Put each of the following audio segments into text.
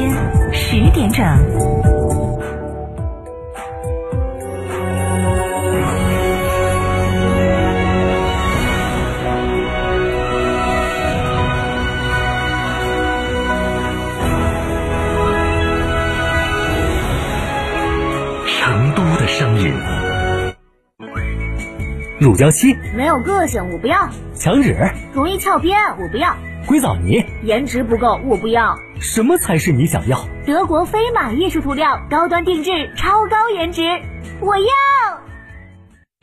天十点整。成都的声音。乳胶漆、没有个性，我不要；墙纸、容易翘边，我不要；硅藻泥，颜值不够，我不要。什么才是你想要？德国飞马艺术涂料，高端定制，超高颜值，我要。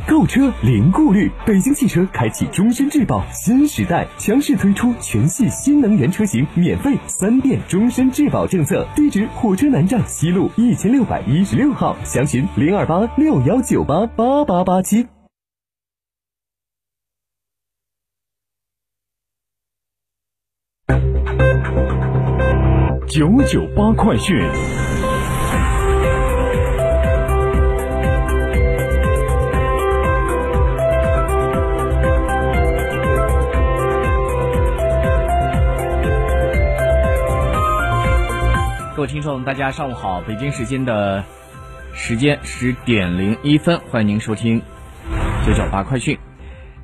购车零顾虑，北京汽车开启终身质保新时代，强势推出全系新能源车型免费三电终身质保政策。地址：火车南站西路一千六百一十六号，详询零二八六幺九八八八八七。九九八快讯。各位听众，大家上午好，北京时间的时间十点零一分，欢迎您收听九九八快讯。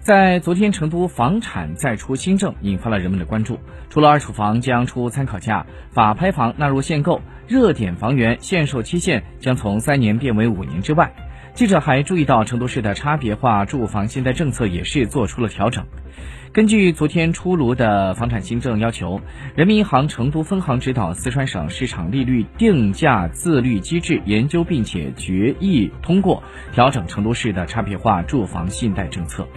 在昨天，成都房产再出新政，引发了人们的关注。除了二手房将出参考价，法拍房纳入限购，热点房源限售期限将从三年变为五年之外。记者还注意到，成都市的差别化住房信贷政策也是做出了调整。根据昨天出炉的房产新政要求，人民银行成都分行指导四川省市场利率定价自律机制研究并且决议通过，调整成都市的差别化住房信贷政策。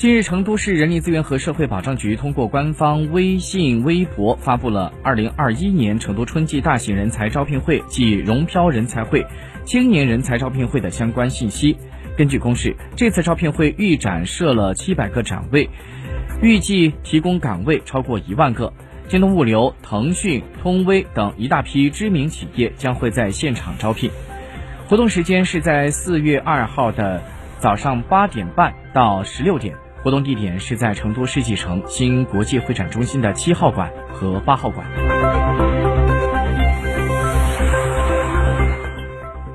近日，成都市人力资源和社会保障局通过官方微信、微博发布了二零二一年成都春季大型人才招聘会暨融漂人才会、青年人才招聘会的相关信息。根据公示，这次招聘会预展设了七百个展位，预计提供岗位超过一万个。京东物流、腾讯、通威等一大批知名企业将会在现场招聘。活动时间是在四月二号的早上八点半到十六点。活动地点是在成都世纪城新国际会展中心的七号馆和八号馆。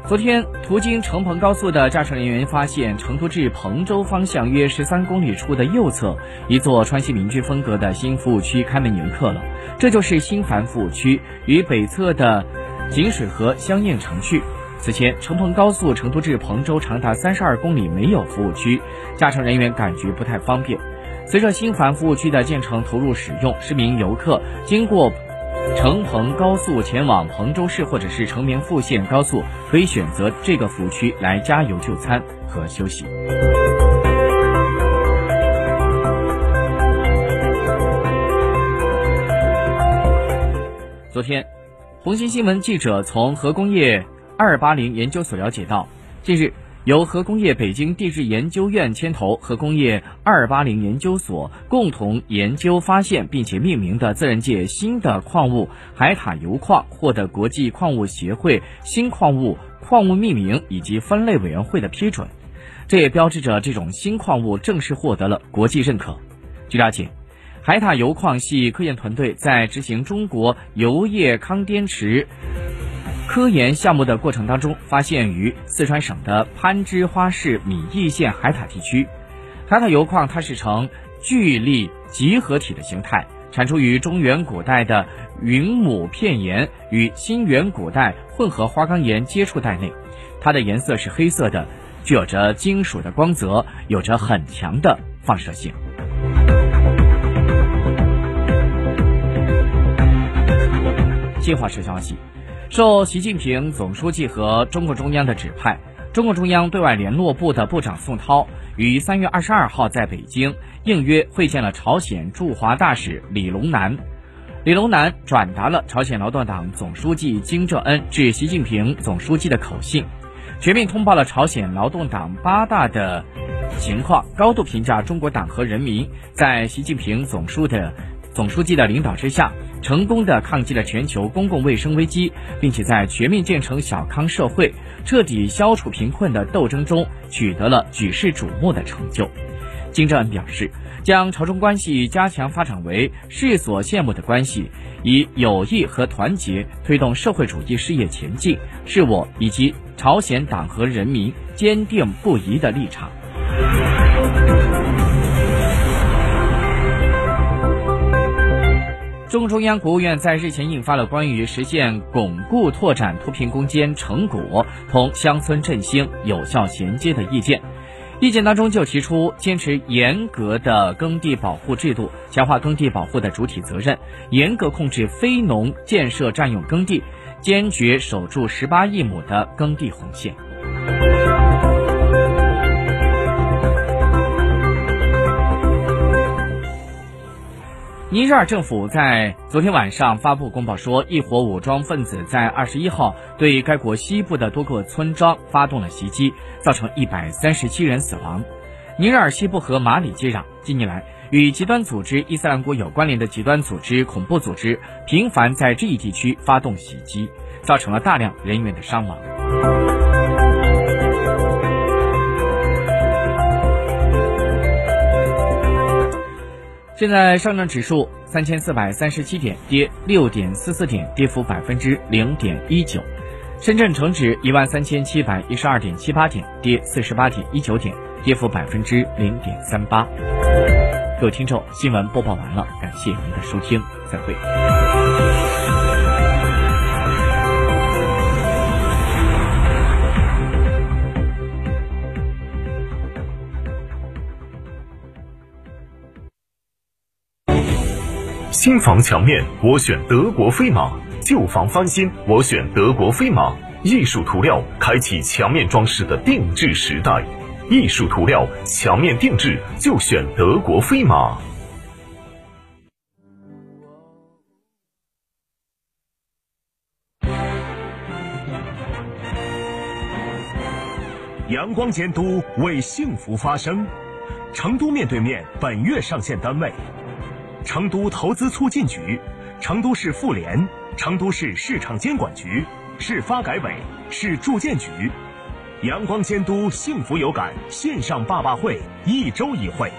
昨天，途经成彭高速的驾驶人员发现，成都至彭州方向约十三公里处的右侧，一座川西民居风格的新服务区开门迎客了。这就是新繁服务区，与北侧的锦水河相映成趣。此前，成彭高速成都至彭州长达三十二公里没有服务区，驾乘人员感觉不太方便。随着新繁服务区的建成投入使用，市民游客经过成彭高速前往彭州市或者是成绵复线高速，可以选择这个服务区来加油就餐和休息。昨天，红星新闻记者从核工业二八零研究所了解到，近日由核工业北京地质研究院牵头，核工业二八零研究所共同研究发现并且命名的自然界新的矿物海塔油矿获得国际矿物协会新矿物矿物命名以及分类委员会的批准，这也标志着这种新矿物正式获得了国际认可。据了解。海塔油矿系科研团队在执行中国油液康滇池科研项目的过程当中，发现于四川省的攀枝花市米易县海塔地区。海塔油矿它是呈聚粒集合体的形态，产出于中原古代的云母片岩与新元古代混合花岗岩接触带内，它的颜色是黑色的，具有着金属的光泽，有着很强的放射性。新华社消息，受习近平总书记和中共中央的指派，中共中央对外联络部的部长宋涛于三月二十二号在北京应约会见了朝鲜驻华大使李龙南。李龙南转达了朝鲜劳动党总书记金正恩致习近平总书记的口信，全面通报了朝鲜劳动党八大的情况，高度评价中国党和人民在习近平总书的总书记的领导之下。成功的抗击了全球公共卫生危机，并且在全面建成小康社会、彻底消除贫困的斗争中取得了举世瞩目的成就。金正恩表示，将朝中关系加强发展为世所羡慕的关系，以友谊和团结推动社会主义事业前进，是我以及朝鲜党和人民坚定不移的立场。中共中央、国务院在日前印发了关于实现巩固拓展脱贫攻坚成果同乡村振兴有效衔接的意见。意见当中就提出，坚持严格的耕地保护制度，强化耕地保护的主体责任，严格控制非农建设占用耕地，坚决守住十八亿亩的耕地红线。尼日尔政府在昨天晚上发布公报说，一伙武装分子在二十一号对该国西部的多个村庄发动了袭击，造成一百三十七人死亡。尼日尔西部和马里接壤，近年来与极端组织伊斯兰国有关联的极端组织、恐怖组织频繁在这一地区发动袭击，造成了大量人员的伤亡。现在上证指数三千四百三十七点，跌六点四四点，跌幅百分之零点一九；深圳成指一万三千七百一十二点七八点，跌四十八点一九点，跌幅百分之零点三八。各位听众，新闻播报完了，感谢您的收听，再会。新房墙面，我选德国飞马；旧房翻新，我选德国飞马。艺术涂料开启墙面装饰的定制时代，艺术涂料墙面定制就选德国飞马。阳光监督为幸福发声，成都面对面本月上线单位。成都投资促进局、成都市妇联、成都市市场监管局、市发改委、市住建局，阳光监督幸福有感线上爸爸会一周一会，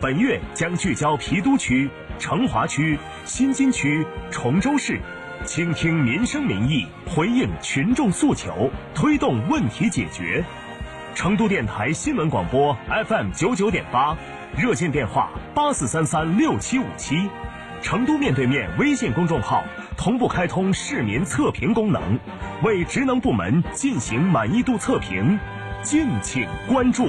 本月将聚焦郫都区、成华区、新津区、崇州市，倾听民生民意，回应群众诉求，推动问题解决。成都电台新闻广播 FM 九九点八。热线电话八四三三六七五七，成都面对面微信公众号同步开通市民测评功能，为职能部门进行满意度测评，敬请关注。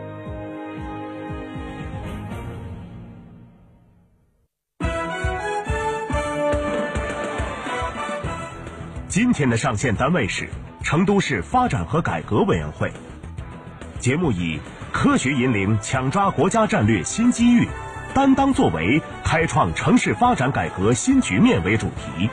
今天的上线单位是成都市发展和改革委员会。节目以“科学引领抢抓国家战略新机遇，担当作为开创城市发展改革新局面”为主题。